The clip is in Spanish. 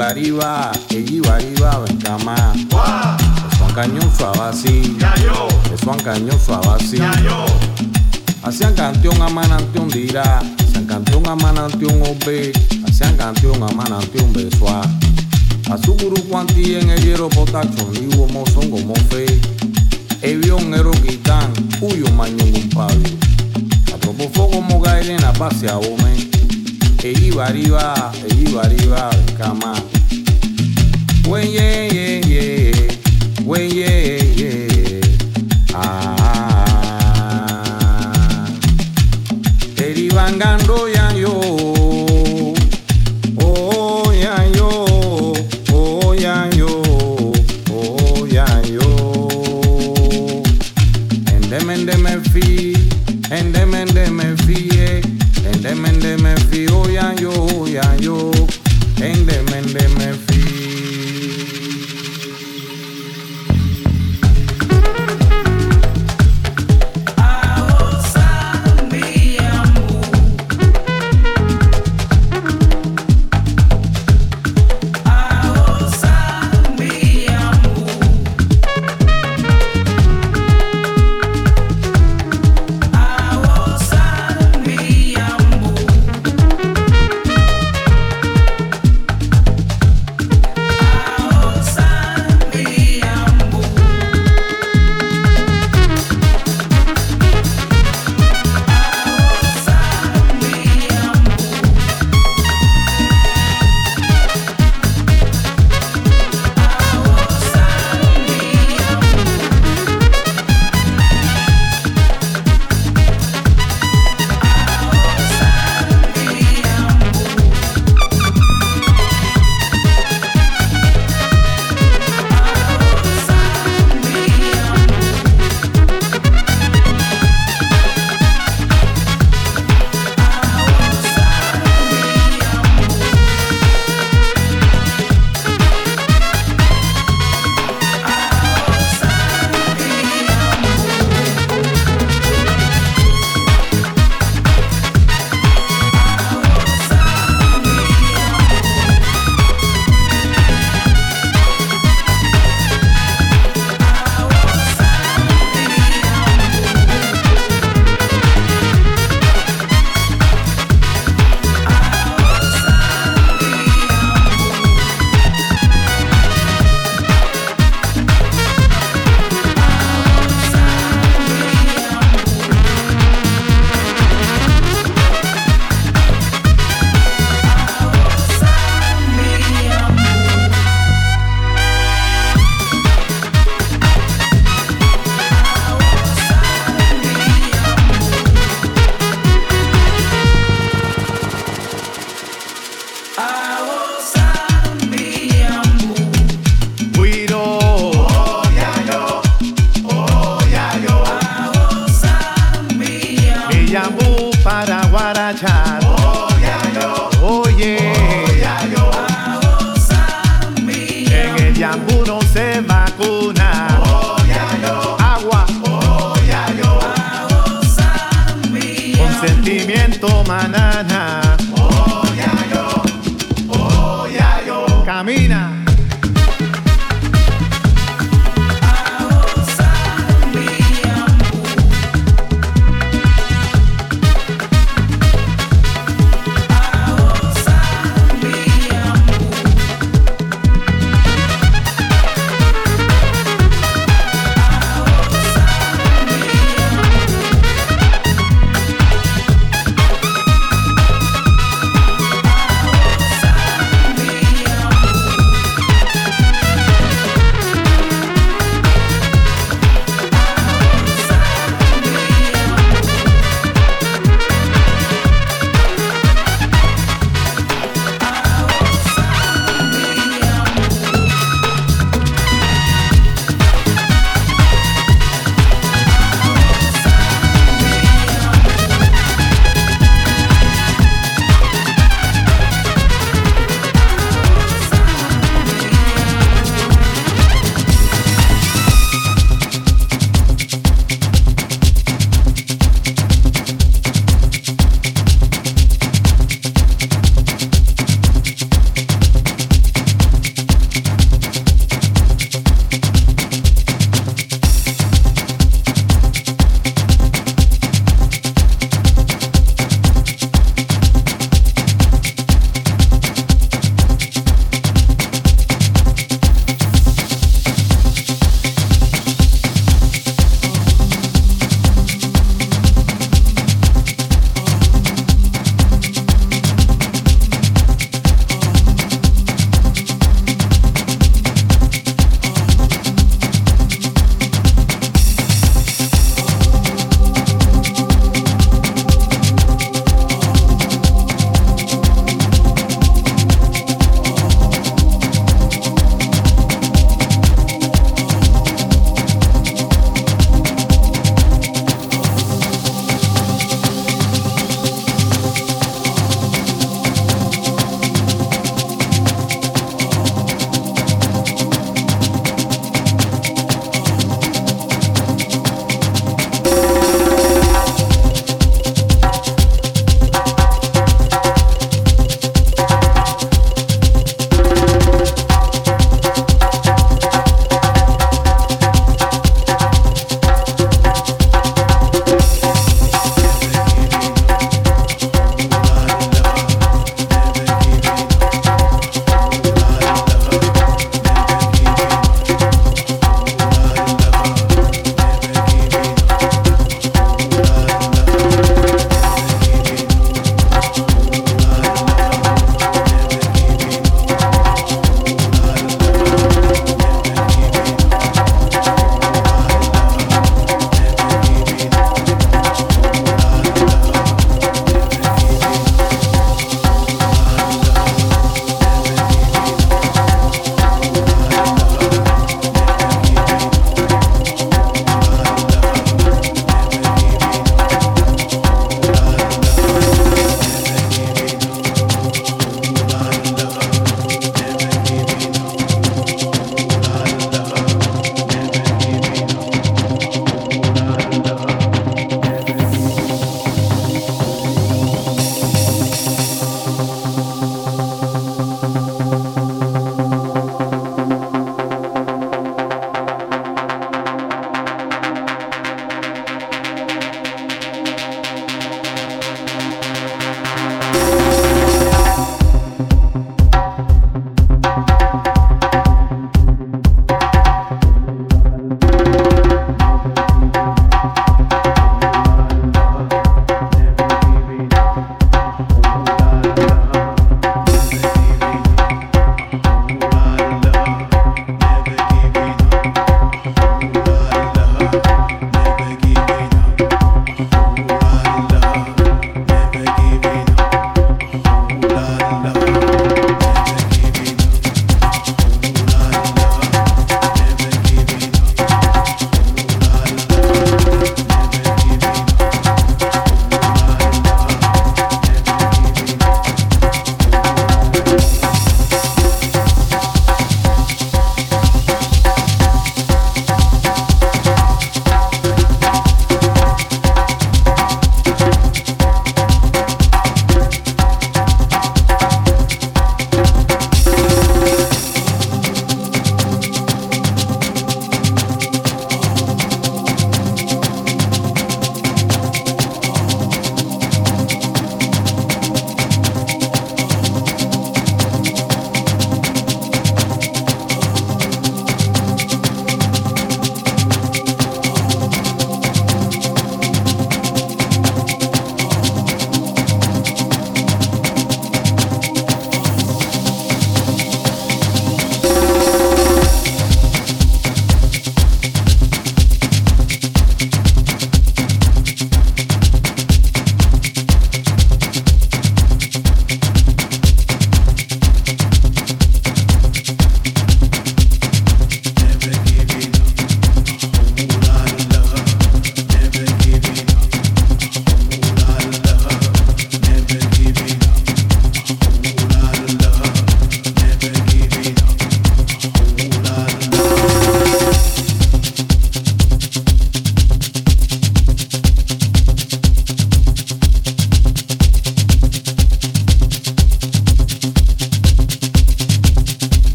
arriba, eyi arriba, ven cama. Es un cañón así. Es un cañón así. Hacían canción a manantión dirá. Hacían canción a manantión obe. Hacían canción a manantión besua. A su guru cuanti en el hierro potacho. Ni hubo mozón como fe. Evión ero quitan. Uyo mañón un pablo. A tropo fogo mogaile na base a ome. ehi wariwa ehi wariwa kama wenye yeah, yeah, wenye yeah.